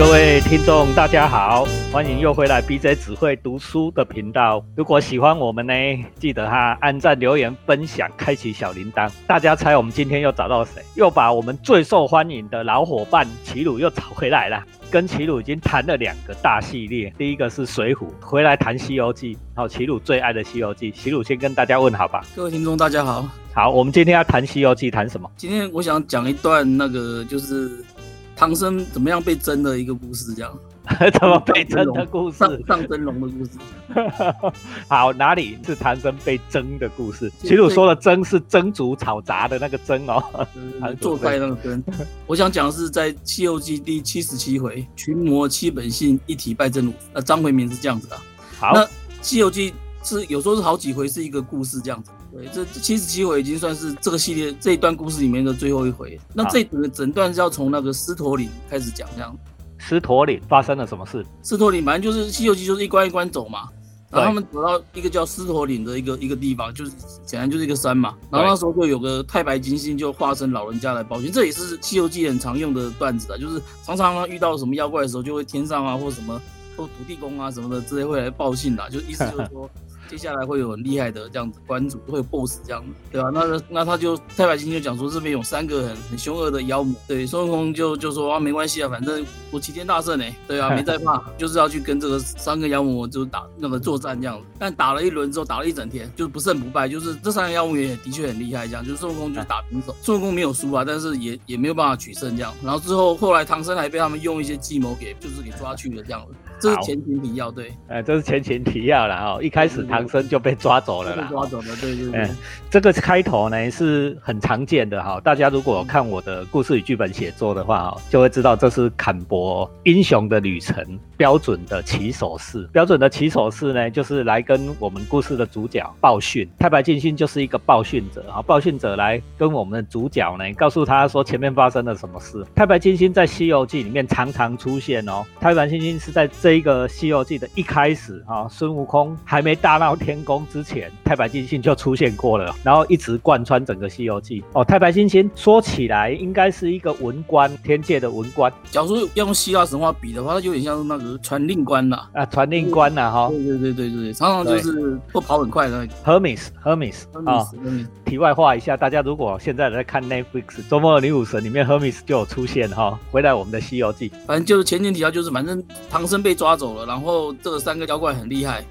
各位听众，大家好，欢迎又回来 BJ 只会读书的频道。如果喜欢我们呢，记得哈按赞、留言、分享、开启小铃铛。大家猜我们今天又找到谁？又把我们最受欢迎的老伙伴齐鲁又找回来了。跟齐鲁已经谈了两个大系列，第一个是《水浒》，回来谈《西游记》，然后齐鲁最爱的《西游记》。齐鲁先跟大家问好吧。各位听众，大家好。好，我们今天要谈《西游记》，谈什么？今天我想讲一段那个，就是唐僧怎么样被蒸的一个故事，这样。怎么被蒸的故事？上上蒸笼的故事。好，哪里是唐僧被蒸的故事？齐鲁说的蒸是蒸煮炒炸的那个蒸哦，做菜那个蒸。我想讲的是在《西游记》第七十七回，群魔七本性，一体拜真如。呃，张回民是这样子的。好，那《西游记》是有时候是好几回是一个故事这样子。对，这七十七回已经算是这个系列这一段故事里面的最后一回。那这整段是要从那个狮驼岭开始讲这样。狮驼岭发生了什么事？狮驼岭反正就是《西游记》，就是一关一关走嘛。然后他们走到一个叫狮驼岭的一个一个地方，就是显然就是一个山嘛。然后那时候就有个太白金星就化身老人家来报信，这也是《西游记》很常用的段子啊，就是常常遇到什么妖怪的时候，就会天上啊或什么或土地公啊什么的之类会来报信的，就意思就是说。接下来会有很厉害的这样子关主，会有 BOSS 这样子，对吧？那那他就太白金就讲说这边有三个很很凶恶的妖魔，对孙悟空就就说啊没关系啊，反正我齐天大圣呢，对啊 没在怕，就是要去跟这个三个妖魔就打那个作战这样子。但打了一轮之后，打了一整天，就是不胜不败，就是这三个妖魔也的确很厉害，这样就是孙悟空就打平手，孙悟空没有输啊，但是也也没有办法取胜这样。然后之后后来唐僧还被他们用一些计谋给就是给抓去了这样子。这是前情提要，对，哎，这是前情提要了哦。一开始唐僧就被抓走了啦，抓走了，对对对。这个开头呢是很常见的哈。大家如果看我的故事与剧本写作的话，就会知道这是坎伯英雄的旅程标准的起手式。标准的起手式呢，就是来跟我们故事的主角报讯。太白金星就是一个报讯者哈，报讯者来跟我们的主角呢，告诉他说前面发生了什么事。太白金星在《西游记》里面常常出现哦。太白金星是在这。这一个《西游记》的一开始啊，孙悟空还没大闹天宫之前，太白金星就出现过了，然后一直贯穿整个《西游记》。哦，太白金星说起来应该是一个文官，天界的文官。假如用希腊神话比的话，它有点像是那个传令官呐，啊，传令官呐，哈。对对对对对，常常就是会跑很快的。Hermes，Hermes，啊。题外话一下，大家如果现在在看 Netflix《周末的女武神》里面，Hermes 就有出现哈，回来我们的《西游记》。反正就是前前提要就是，反正唐僧被。抓走了，然后这三个妖怪很厉害。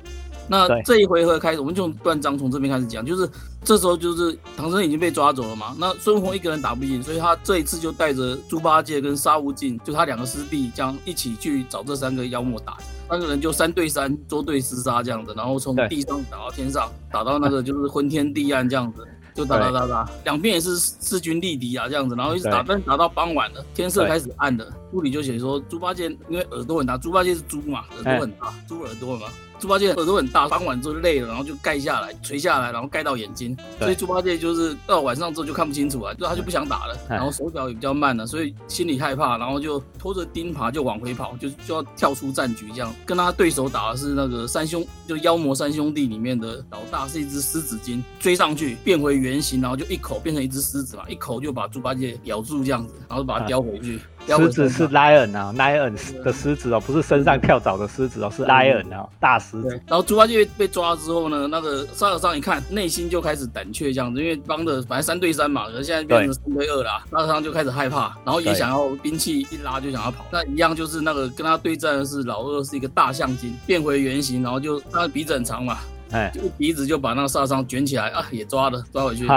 那这一回合开始，我们就断章从这边开始讲，就是这时候就是唐僧已经被抓走了嘛。那孙悟空一个人打不赢，所以他这一次就带着猪八戒跟沙悟净，就他两个师弟，这样一起去找这三个妖魔打。三个人就三对三，捉对厮杀这样子，然后从地上打到天上，打到那个就是昏天地暗这样子。就打打打打，两边也是势均力敌啊，这样子，然后一直打，但打到傍晚了，天色开始暗了，书里就写说猪八戒因为耳朵很大，猪八戒是猪嘛，耳朵很大，猪耳朵嘛。猪八戒耳朵很大，傍晚之后累了，然后就盖下来，垂下来，然后盖到眼睛，所以猪八戒就是到晚上之后就看不清楚啊，就他就不想打了，然后手脚也比较慢了，所以心里害怕，然后就拖着钉耙就往回跑，就就要跳出战局这样。跟他对手打的是那个三兄，就妖魔三兄弟里面的老大是一只狮子精，追上去变回原形，然后就一口变成一只狮子嘛，一口就把猪八戒咬住这样子，然后把它叼回去。狮子是 lion 啊，lion 的狮子哦，不是身上跳蚤的狮子哦，是 lion 啊，大狮子。然后猪八戒被抓之后呢，那个沙和尚一看，内心就开始胆怯这样子，因为帮的反正三对三嘛，而现在变成三对二啦，沙和尚就开始害怕，然后也想要兵器一拉就想要跑。那一样就是那个跟他对战的是老二，是一个大象精，变回原形，然后就他的鼻子很长嘛，哎，就鼻子就把那个沙和尚卷起来啊，也抓了，抓回去。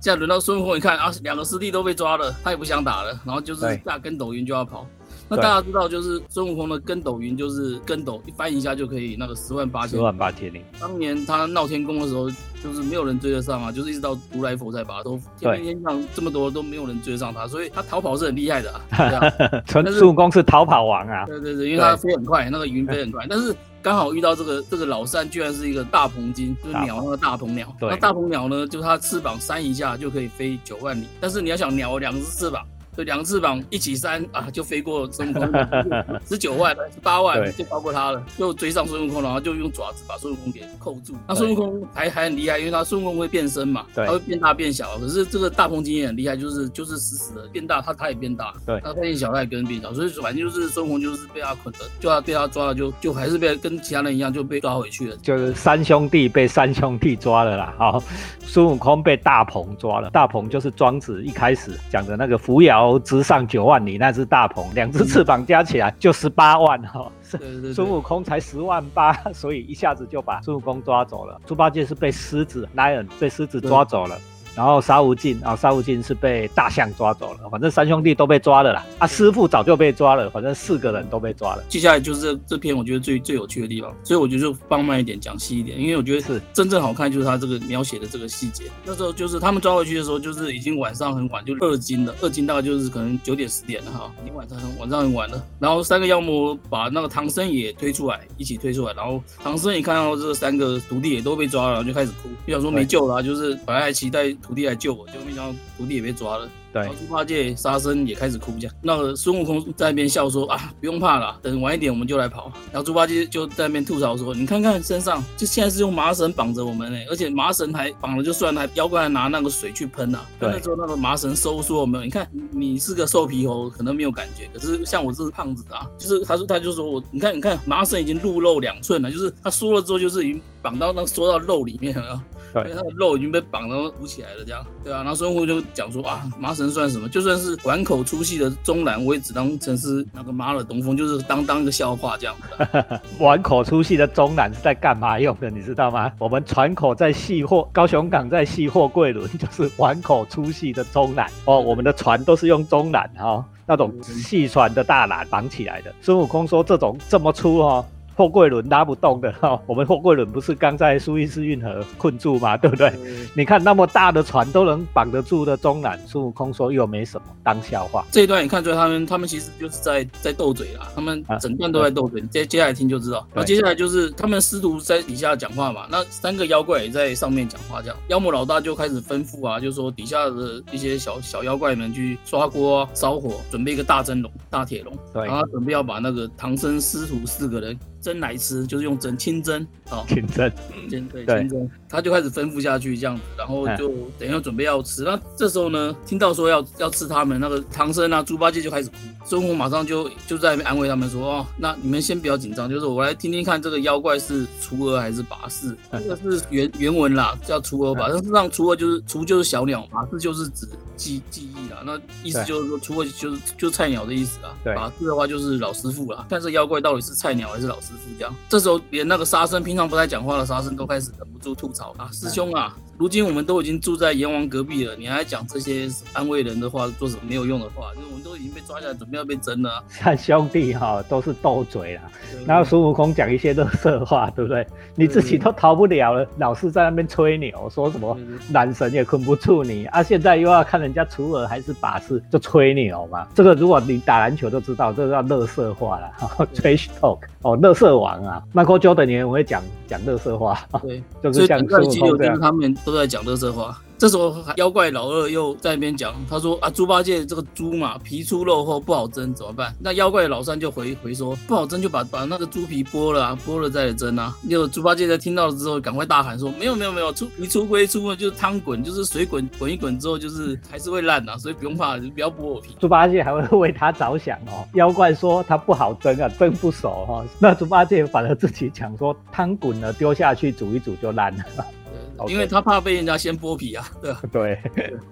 现在轮到孙悟空，一看啊，两个师弟都被抓了，他也不想打了，然后就是下跟斗云就要跑。那大家知道，就是孙悟空的跟斗云，就是跟斗一翻一下就可以那个十万八千。十万八千里。当年他闹天宫的时候，就是没有人追得上啊，就是一直到如来佛才把他都天天上这么多都没有人追得上他，所以他逃跑是很厉害的。孙悟空是逃跑王啊。对对对，因为他飞很快，那个云飞很快，但是。刚好遇到这个这个老三，居然是一个大鹏金，就是鸟那个大鹏鸟。那大鹏鸟呢，就它翅膀扇一下就可以飞九万里。但是你要想鸟两只翅膀，就两个翅膀一起扇啊，就飞过孙悟空，十九万十八万就超过他了，就追上孙悟空，然后就用爪子把孙悟空给扣住。那孙悟空还还很厉害，因为他孙悟空会变身嘛，他会变大变小。可是这个大鹏经也很厉害，就是就是死死的变大，他他也变大，对，他变小他也跟变小，所以反正就是孙悟空就是被他捆的，就他被他抓了，就就还是被跟其他人一样就被抓回去了。就是三兄弟被三兄弟抓了啦，好，孙悟空被大鹏抓了，大鹏就是庄子一开始讲的那个扶摇直上九万里那只大鹏，两只翅膀加起来就十八万哈。孙悟空才十万八，所以一下子就把孙悟空抓走了。猪八戒是被狮子 lion 被狮子抓走了。然后沙悟净啊，沙无尽是被大象抓走了，反正三兄弟都被抓了啦。啊，师傅早就被抓了，反正四个人都被抓了。接下来就是这这篇我觉得最最有趣的地方，所以我觉得就放慢一点讲细一点，因为我觉得是真正好看就是他这个描写的这个细节。那时候就是他们抓回去的时候，就是已经晚上很晚，就二更了，二更大概就是可能九点十点了哈，已经晚上很晚上很晚了。然后三个妖魔把那个唐僧也推出来，一起推出来，然后唐僧也看到这三个徒弟也都被抓了，然后就开始哭，就想说没救了，就是本来还期待 徒弟来救我，就。没想到徒弟也被抓了，对，猪八戒、沙僧也开始哭，这样。那个孙悟空在那边笑说：“啊，不用怕了，等晚一点我们就来跑。”然后猪八戒就在那边吐槽说：“你看看身上，就现在是用麻绳绑着我们呢，而且麻绳还绑了就算了，还妖怪还拿那个水去喷呐。那时候那个麻绳收缩没有？你看你是个瘦皮猴，可能没有感觉，可是像我这是胖子啊，就是他说他就说我，你看你看麻绳已经入肉两寸了，就是他缩了之后就是已经绑到那缩到肉里面了。”因为他的肉已经被绑到鼓起来了，这样对啊。然后孙悟空就讲说啊，麻绳算什么？就算是碗口粗细的中南，我也只当成是那个妈的东风，就是当当一个笑话这样。碗口粗细的中南是在干嘛用的？你知道吗？我们船口在细货，高雄港在细货柜轮，就是碗口粗细的中南哦。我们的船都是用中南哈，那种细船的大缆绑起来的。孙悟空说这种这么粗哈。货柜轮拉不动的哈，我们货柜轮不是刚在苏伊士运河困住吗？对不对？你看那么大的船都能绑得住的中南，孙悟空说又没什么，当笑话。这一段你看出来他们他们其实就是在在斗嘴啦，他们整段都在斗嘴。接接下来听就知道。那接下来就是他们师徒在底下讲话嘛，那三个妖怪也在上面讲话，这样妖魔老大就开始吩咐啊，就说底下的一些小小妖怪们去刷锅烧火，准备一个大蒸笼、大铁笼，然后准备要把那个唐僧师徒四个人。蒸来吃，就是用蒸清蒸，好清蒸，清对清蒸，他就开始吩咐下去这样子，然后就等下准备要吃。那这时候呢，听到说要要吃他们那个唐僧啊、猪八戒就开始哭，孙悟空马上就就在那边安慰他们说：“哦，那你们先不要紧张，就是我来听听看这个妖怪是雏鹅还是拔氏。这个是原 原文啦，叫雏鹅吧。但是让雏鹅就是雏就是小鸟，拔氏就是指记记忆啦。那意思就是说雏鹅就是就菜鸟的意思啊。拔氏的话就是老师傅啦。但是妖怪到底是菜鸟还是老师？这，时候连那个沙僧平常不太讲话的沙僧都开始忍不住吐槽啊，师兄啊。如今我们都已经住在阎王隔壁了，你还讲这些安慰人的话，做什么没有用的话？因为我们都已经被抓起来，准备要被蒸了。三兄弟哈都是斗嘴啦，然后孙悟空讲一些乐色话，对不对？你自己都逃不了了，老是在那边吹牛，说什么男神也困不住你啊！现在又要看人家雏儿还是把式，就吹牛嘛。这个如果你打篮球都知道，这叫乐色话了，trash talk 哦，乐色王啊，Michael Jordan 也会讲讲乐色话，对，就是像孙悟空这样。都在讲这些话。这时候妖怪老二又在那边讲，他说啊，猪八戒这个猪嘛，皮粗肉厚不好蒸，怎么办？那妖怪老三就回回说，不好蒸就把把那个猪皮剥了啊，剥了再来蒸啊。就猪八戒在听到了之后，赶快大喊说，没有没有没有，出皮出归出，就是汤滚，就是水滚滚一滚之后，就是还是会烂啊，所以不用怕，不要剥我皮。猪八戒还会 为他着想哦。妖怪说他不好蒸啊，蒸不熟哈。那猪八戒反而自己讲说，汤滚了丢下去煮一煮就烂了。因为他怕被人家先剥皮啊，对吧？对。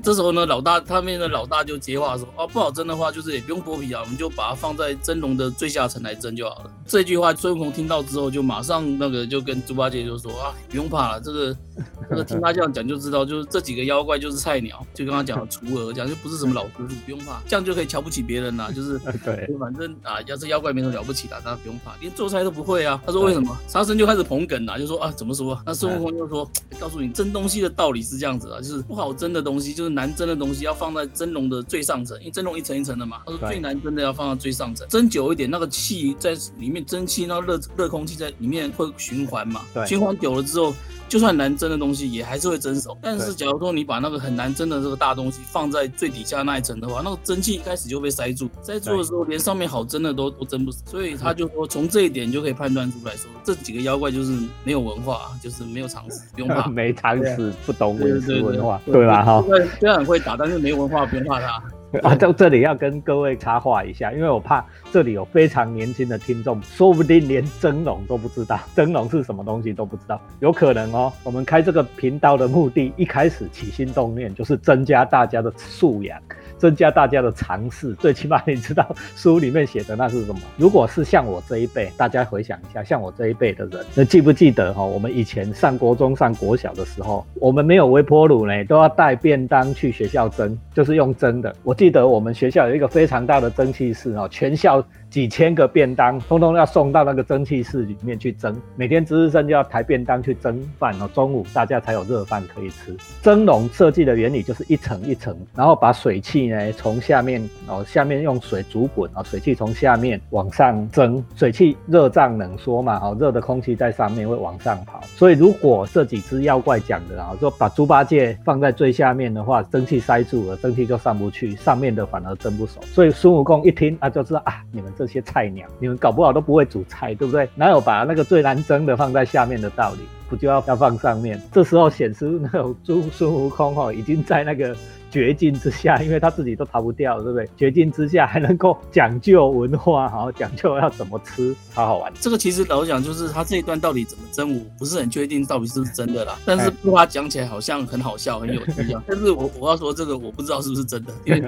这时候呢，老大他面的老大就接话说：“哦，不好蒸的话，就是也不用剥皮啊，我们就把它放在蒸笼的最下层来蒸就好了。”这句话孙悟空听到之后，就马上那个就跟猪八戒就说：“啊，不用怕了，这个。” 这个听他这样讲就知道，就是这几个妖怪就是菜鸟，就跟他讲 雏鹅，讲就不是什么老师傅，不用怕，这样就可以瞧不起别人啦。就是 对，反正啊，要是妖怪没什么了不起的，大家不用怕，连做菜都不会啊。他说为什么？沙僧就开始捧梗啦，就说啊，怎么说？那孙悟空就说，告诉你蒸东西的道理是这样子啊，就是不好蒸的东西，就是难蒸的东西要放在蒸笼的最上层，因为蒸笼一层一层的嘛。他说最难蒸的要放到最上层，蒸久一点，那个气在里面，蒸汽那热热空气在里面会循环嘛，循环久了之后。就算难蒸的东西也还是会蒸熟。但是假如说你把那个很难蒸的这个大东西放在最底下那一层的话，那个蒸汽一开始就被塞住，塞住的时候连上面好蒸的都都蒸不死。所以他就说从这一点就可以判断出来说，这几个妖怪就是没有文化，就是没有常识，不用怕。没常识，不懂文史文化，对吧？哈，虽然很会打，但是没文化，不用怕他。啊，到这里要跟各位插话一下，因为我怕这里有非常年轻的听众，说不定连蒸笼都不知道，蒸笼是什么东西都不知道，有可能哦。我们开这个频道的目的，一开始起心动念就是增加大家的素养。增加大家的尝试，最起码你知道书里面写的那是什么。如果是像我这一辈，大家回想一下，像我这一辈的人，那记不记得哈？我们以前上国中、上国小的时候，我们没有微波炉呢，都要带便当去学校蒸，就是用蒸的。我记得我们学校有一个非常大的蒸汽室哦，全校。几千个便当，通通要送到那个蒸汽室里面去蒸。每天值日生就要抬便当去蒸饭哦，中午大家才有热饭可以吃。蒸笼设计的原理就是一层一层，然后把水汽呢从下面哦，下面用水煮滚哦，水汽从下面往上蒸，水汽热胀冷缩嘛，哦，热的空气在上面会往上跑。所以如果这几只妖怪讲的啊，说把猪八戒放在最下面的话，蒸汽塞住了，蒸汽就上不去，上面的反而蒸不熟。所以孙悟空一听啊，就知道啊，你们这。这些菜鸟，你们搞不好都不会煮菜，对不对？哪有把那个最难蒸的放在下面的道理？不就要要放上面？这时候显示那种孙孙悟空哦，已经在那个。绝境之下，因为他自己都逃不掉，对不对？绝境之下还能够讲究文化，好讲究要怎么吃，好好玩。这个其实老实讲，就是他这一段到底怎么真，我不是很确定到底是不是真的啦。但是不他讲起来好像很好笑，很有趣。但是我我要说这个，我不知道是不是真的，因为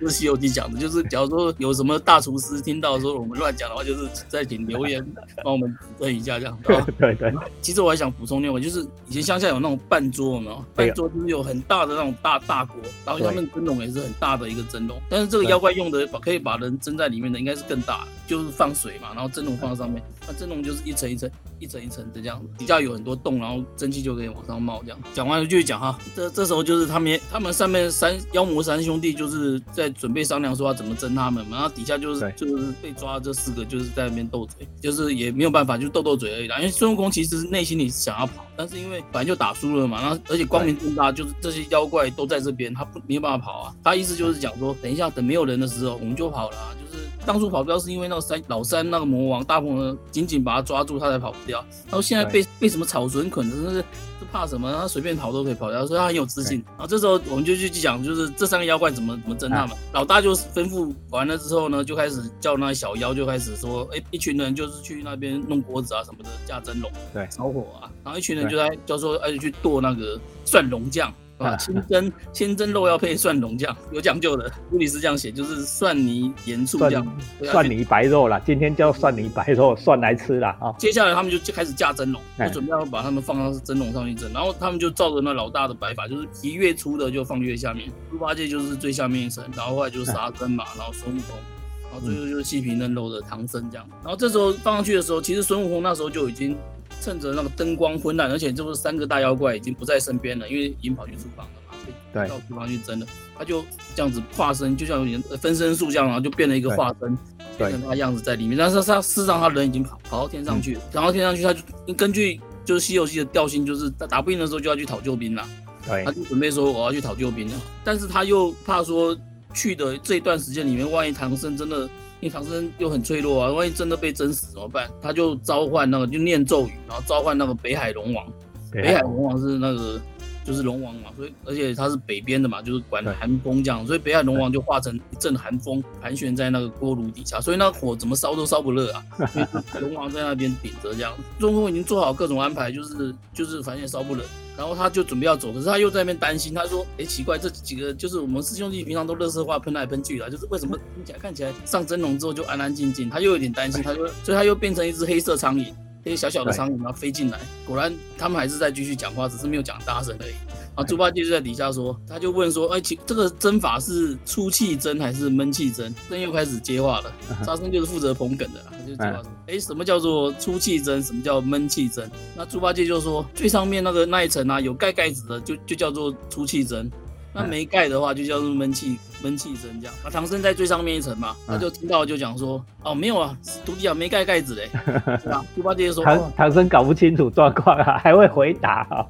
这是《西游记》讲的。就是假如说有什么大厨师听到说我们乱讲的话，就是再请留言帮我们问一下这样。对对。其实我还想补充另外，就是以前乡下有那种半桌，有没有？半桌就是有很大的那种大大锅。然后他们蒸笼也是很大的一个蒸笼，但是这个妖怪用的把可以把人蒸在里面的应该是更大，就是放水嘛，然后蒸笼放在上面，那蒸笼就是一层一层、一层一层的这样，底下有很多洞，然后蒸汽就可以往上冒这样。讲完了继续讲哈，这这时候就是他们他们上面三妖魔三兄弟就是在准备商量说要怎么蒸他们嘛，然后底下就是就是被抓这四个就是在那边斗嘴，就是也没有办法，就斗斗嘴而已啦。因为孙悟空其实内心里想要跑，但是因为本来就打输了嘛，然后而且光明正大就是这些妖怪都在这边，他不。没有办法跑啊！他意思就是讲说，等一下等没有人的时候，我们就跑了。啊就是当初跑不掉，是因为那个三老三那个魔王大鹏呢紧紧把他抓住，他才跑不掉。然后现在被被什么草绳捆，真的是是怕什么？他随便跑都可以跑掉，所以他很有自信。然后这时候我们就去讲，就是这三个妖怪怎么怎么侦他们。老大就吩咐完了之后呢，就开始叫那小妖就开始说，哎，一群人就是去那边弄锅子啊什么的，架蒸笼，对，烧火啊。然后一群人就在就说，哎，去剁那个蒜蓉酱。啊，清蒸清蒸肉要配蒜蓉酱，有讲究的。布里斯这样写，就是蒜泥盐醋酱，蒜泥白肉啦，今天叫蒜泥白肉，蒜来吃啦。啊。接下来他们就开始架蒸笼，就准备要把他们放到蒸笼上去蒸。然后他们就照着那老大的摆法，就是皮越粗的就放越下面，猪八戒就是最下面一层，然后后来就是沙僧嘛，然后孙悟空，然后最后就是细皮嫩肉的唐僧这样。然后这时候放上去的时候，其实孙悟空那时候就已经。趁着那个灯光昏暗，而且这不是三个大妖怪已经不在身边了，因为已经跑去厨房了嘛，对，到厨房去蒸了。他就这样子化身，就像分身术这样，然后就变了一个化身，变成他样子在里面。但是他事实上他人已经跑跑到天上去，跑到天上去，他就根据就是西游记的调性，就是他打不赢的时候就要去讨救兵了。对，他就准备说我要去讨救兵了，但是他又怕说去的这一段时间里面，万一唐僧真的。因为唐僧又很脆弱啊，万一真的被蒸死怎么办？他就召唤那个，就念咒语，然后召唤那个北海龙王。北海龙王是那个，就是龙王嘛，所以而且他是北边的嘛，就是管寒风这样，所以北海龙王就化成一阵寒风，盘旋在那个锅炉底下，所以那火怎么烧都烧不热啊。龙王在那边顶着这样，孙悟空已经做好各种安排，就是就是反正也烧不冷。然后他就准备要走，可是他又在那边担心。他说：“哎，奇怪，这几个就是我们师兄弟平常都乐色话喷来喷去的，就是为什么听起来看起来上真龙之后就安安静静？他又有点担心，他就所以他又变成一只黑色苍蝇，那些小小的苍蝇然后飞进来。果然他们还是在继续讲话，只是没有讲大声而已。”然后，猪八戒就在底下说，他就问说，哎，其这个针法是出气针还是闷气针？真又开始接话了，沙僧就是负责捧梗的，他就接话说，哎，什么叫做出气针？什么叫闷气针？那猪八戒就说，最上面那个那一层啊，有盖盖子的就就叫做出气蒸，那没盖的话就叫做闷气闷气声这样。啊，唐僧在最上面一层嘛，他就听到就讲说，哦，没有啊，徒弟啊没盖盖子嘞？猪八戒说，唐唐僧搞不清楚状况啊，还会回答啊，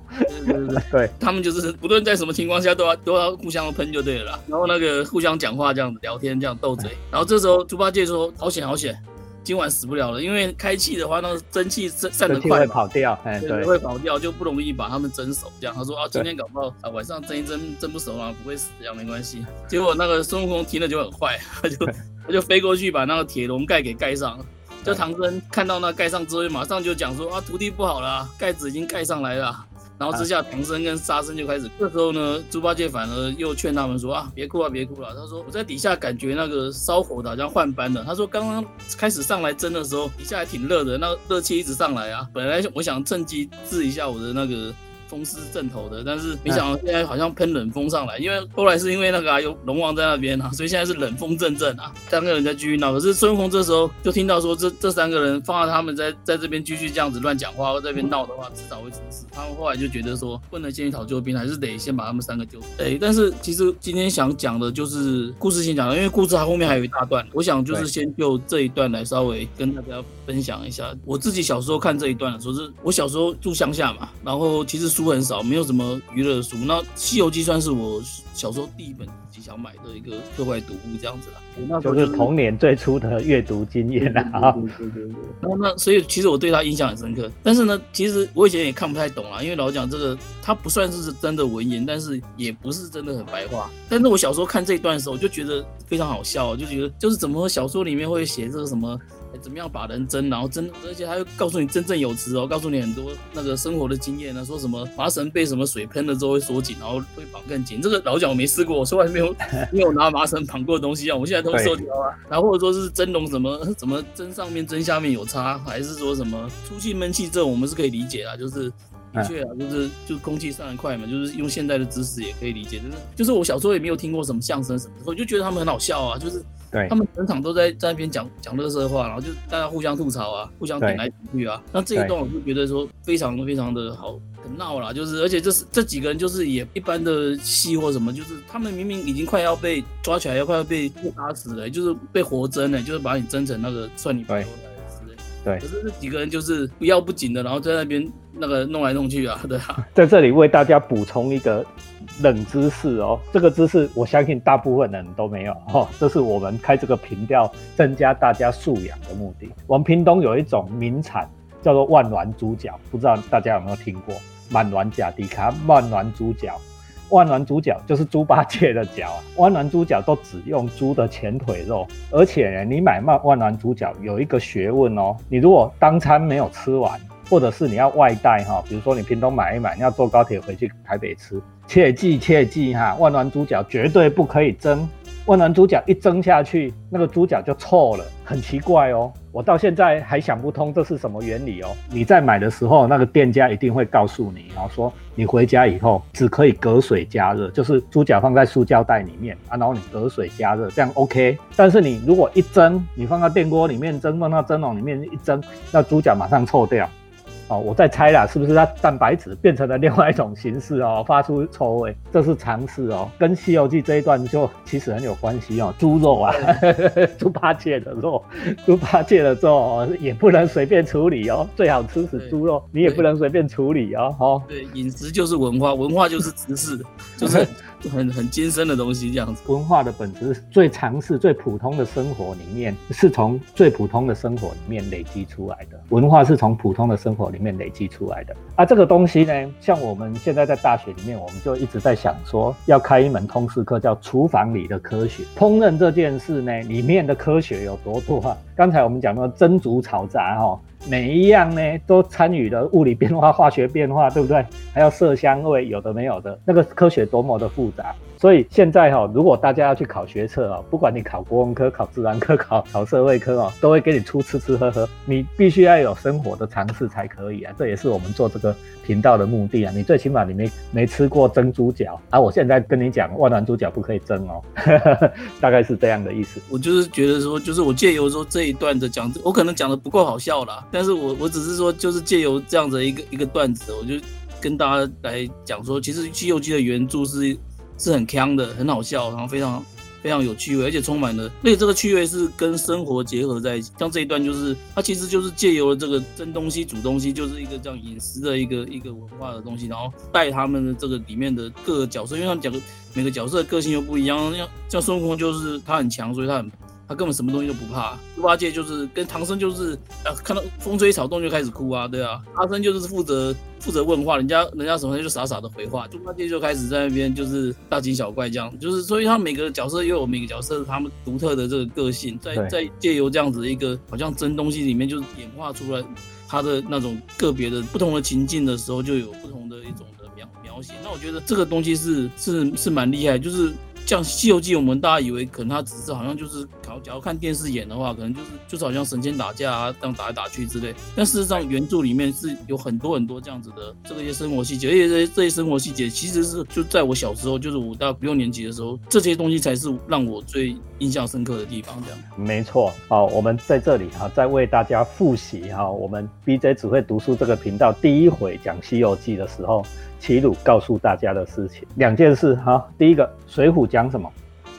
对对对，对他们就是不论在什么情况下都要都要互相喷就对了，然后那个互相讲话这样子聊天这样斗嘴，然后这时候猪八戒说，好险好险。今晚死不了了，因为开气的话，那个蒸汽散散得快，会跑掉，哎，对，会跑掉，就不容易把他们蒸熟。这样他说啊，今天搞不好啊，晚上蒸一蒸蒸不熟啊，不会死，这样没关系。结果那个孙悟空听了就很坏，他就他就飞过去把那个铁笼盖给盖上。就唐僧看到那盖上之后，马上就讲说啊，徒弟不好了，盖子已经盖上来了。然后之下，唐僧跟沙僧就开始。这时候呢，猪八戒反而又劝他们说：“啊，别哭啊，别哭了。”他说：“我在底下感觉那个烧火的好像换班了。”他说：“刚刚开始上来蒸的时候，底下还挺热的，那热气一直上来啊。本来我想趁机治一下我的那个。”风湿正头的，但是没想到现在好像喷冷风上来，因为后来是因为那个啊有龙王在那边啊，所以现在是冷风阵阵啊，三个人在继续闹。可是孙悟空这时候就听到说，这这三个人放在他们在在这边继续这样子乱讲话或这边闹的话，迟早会出事。他们后来就觉得说，不能先去讨救兵，还是得先把他们三个救。哎，但是其实今天想讲的就是故事先讲了，因为故事它后面还有一大段，我想就是先就这一段来稍微跟大家分享一下。我自己小时候看这一段的时候，是我小时候住乡下嘛，然后其实书很少，没有什么。娱乐书，那《西游记》算是我小时候第一本自己想买的一个课外读物，这样子啦。那就是童年最初的阅读经验啦。啊，对对对。然后那所以其实我对他印象很深刻，但是呢，其实我以前也看不太懂啊，因为老讲这个，他不算是真的文言，但是也不是真的很白话。但是我小时候看这一段的时候，我就觉得非常好笑，就觉得就是怎么小说里面会写这个什么。怎么样把人蒸，然后蒸，而且他又告诉你真正有词哦，告诉你很多那个生活的经验呢，说什么麻绳被什么水喷了之后会缩紧，然后会绑更紧。这个老蒋我没试过，我从来没有 没有拿麻绳绑过东西啊，我现在都收胶啊。然后或者说是蒸笼什么怎么蒸上面蒸下面有差，还是说什么出气闷气这种我们是可以理解啊，就是的确啊，就是就是空气散得快嘛，就是用现在的知识也可以理解。就是就是我小时候也没有听过什么相声什么，我就觉得他们很好笑啊，就是。他们整场都在在那边讲讲乐色话，然后就大家互相吐槽啊，互相点来点去啊。那这一段我就觉得说非常非常的好，很闹啦，就是而且这是这几个人就是也一般的戏或什么，就是他们明明已经快要被抓起来，要快要被打死了，就是被活蒸了，就是把你蒸成那个蒜泥白对，可是这几个人就是不要不紧的，然后在那边那个弄来弄去啊，对啊。在这里为大家补充一个冷知识哦，这个知识我相信大部分人都没有哦，这是我们开这个频道增加大家素养的目的。我们屏东有一种名产叫做万峦猪脚，不知道大家有没有听过？满峦甲迪卡万峦猪脚。万峦猪脚就是猪八戒的脚啊，万峦猪脚都只用猪的前腿肉，而且呢，你买万万峦猪脚有一个学问哦，你如果当餐没有吃完，或者是你要外带哈，比如说你平东买一买，你要坐高铁回去台北吃，切记切记哈，万峦猪脚绝对不可以蒸。万峦猪脚一蒸下去，那个猪脚就臭了，很奇怪哦。我到现在还想不通这是什么原理哦。你在买的时候，那个店家一定会告诉你，然后说你回家以后只可以隔水加热，就是猪脚放在塑胶袋里面啊，然后你隔水加热，这样 OK。但是你如果一蒸，你放到电锅里面蒸，放到蒸笼里面一蒸，那猪脚马上臭掉。哦，我在猜啦，是不是它蛋白质变成了另外一种形式哦，发出臭味？这是常识哦，跟《西游记》这一段就其实很有关系哦。猪肉啊，猪八戒的肉，猪八戒的肉哦，也不能随便处理哦，最好吃死猪肉，你也不能随便处理哦。哦，对，饮食就是文化，文化就是知识，就是。很很艰深的东西，这样子。文化的本质最常识、最普通的生活里面，是从最普通的生活里面累积出来的。文化是从普通的生活里面累积出来的。啊，这个东西呢，像我们现在在大学里面，我们就一直在想说，要开一门通识课，叫厨房里的科学。烹饪这件事呢，里面的科学有多多啊？刚才我们讲到蒸煮炒炸，哈。每一样呢，都参与了物理变化、化学变化，对不对？还有色香味，有的没有的，那个科学多么的复杂。所以现在哈，如果大家要去考学测啊，不管你考国文科、考自然科、考考社会科哦，都会给你出吃吃喝喝。你必须要有生活的常识才可以啊，这也是我们做这个频道的目的啊。你最起码你没没吃过蒸猪脚啊，我现在跟你讲，万峦猪脚不可以蒸哦，大概是这样的意思。我就是觉得说，就是我借由说这一段的讲，我可能讲的不够好笑啦，但是我我只是说，就是借由这样的一个一个段子，我就跟大家来讲说，其实《西游记》的原著是。是很腔的，很好笑，然后非常非常有趣味，而且充满了，而且这个趣味是跟生活结合在一起。像这一段就是它其实就是借由了这个蒸东西、煮东西，就是一个这样饮食的一个一个文化的东西，然后带他们的这个里面的各个角色，因为他们讲每个角色的个性又不一样，像像孙悟空就是他很强，所以他很。他根本什么东西都不怕，猪八戒就是跟唐僧就是呃看到风吹草动就开始哭啊，对啊，阿僧就是负责负责问话，人家人家什么就傻傻的回话，猪八戒就开始在那边就是大惊小怪这样，就是所以他每个角色又有每个角色他们独特的这个个性，在在借由这样子一个好像真东西里面就是演化出来他的那种个别的不同的情境的时候，就有不同的一种的描描写。那我觉得这个东西是是是蛮厉害，就是。像《西游记》，我们大家以为可能它只是好像就是，假如看电视演的话，可能就是就是好像神仙打架啊，这样打来打去之类。但事实上，原著里面是有很多很多这样子的这些生活细节，而且这些这些生活细节其实是就在我小时候，就是五到六年级的时候，这些东西才是让我最印象深刻的地方。这样没错。好，我们在这里哈，再为大家复习哈，我们 BJ 只会读书这个频道第一回讲《西游记》的时候。齐鲁告诉大家的事情，两件事哈。第一个，《水浒》讲什么？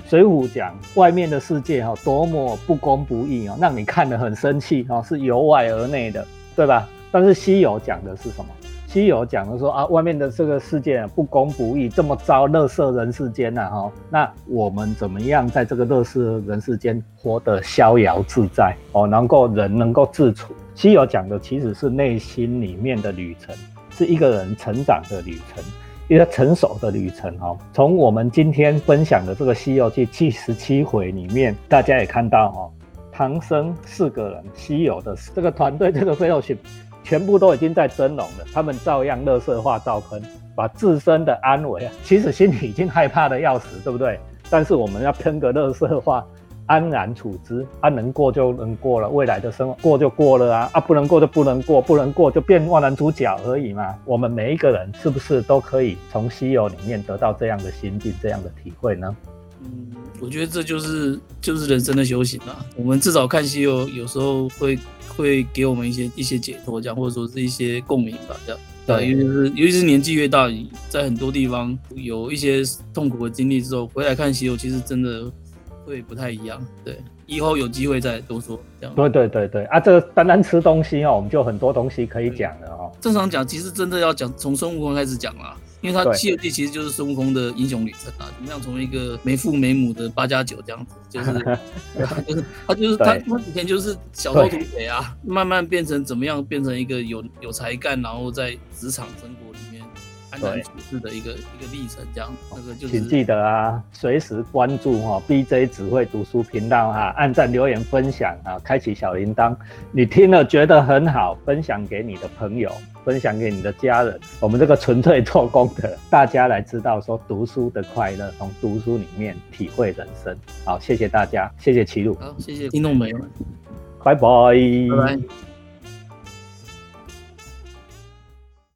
《水浒》讲外面的世界哈，多么不公不义啊，让你看得很生气哈，是由外而内的，对吧？但是《西游》讲的是什么？《西游》讲的说啊，外面的这个世界不公不义，这么糟，乐色人世间呐哈。那我们怎么样在这个乐色人世间活得逍遥自在哦？能够人能够自处，《西游》讲的其实是内心里面的旅程。是一个人成长的旅程，一个成熟的旅程哈。从我们今天分享的这个《西游记》七十七回里面，大家也看到哈，唐僧四个人西游的这个团队，这个 fellowship 全部都已经在蒸笼了，他们照样乐色化造喷，把自身的安危啊，其实心里已经害怕的要死，对不对？但是我们要喷个乐色化。安然处之，啊，能过就能过了，未来的生活过就过了啊，啊，不能过就不能过，不能过就变万男主角而已嘛。我们每一个人是不是都可以从西游里面得到这样的心境、这样的体会呢？嗯，我觉得这就是就是人生的修行啊。我们至少看西游，有时候会会给我们一些一些解脱，这样或者说是一些共鸣吧，这样。对，尤其是尤其是年纪越大，在很多地方有一些痛苦的经历之后，回来看西游，其实真的。会不太一样，对，以后有机会再多说。这样，对对对对啊，这个单单吃东西哦，我们就很多东西可以讲的哦。正常讲，其实真的要讲从孙悟空开始讲啦，因为他《西游记》其实就是孙悟空的英雄旅程啊，怎么样从一个没父没母的八加九这样子，就是 就是他就是他他以前就是小偷土匪啊，慢慢变成怎么样，变成一个有有才干，然后在职场生活里面。安处事的一个一个历程，这样那个就是，请记得啊，随时关注哈 BJ 只会读书频道哈，按赞、留言、分享啊，开启小铃铛。你听了觉得很好，分享给你的朋友，分享给你的家人。我们这个纯粹做功德，大家来知道说读书的快乐，从读书里面体会人生。好，谢谢大家，谢谢齐鲁，好，谢谢听众朋友们，拜拜，拜拜。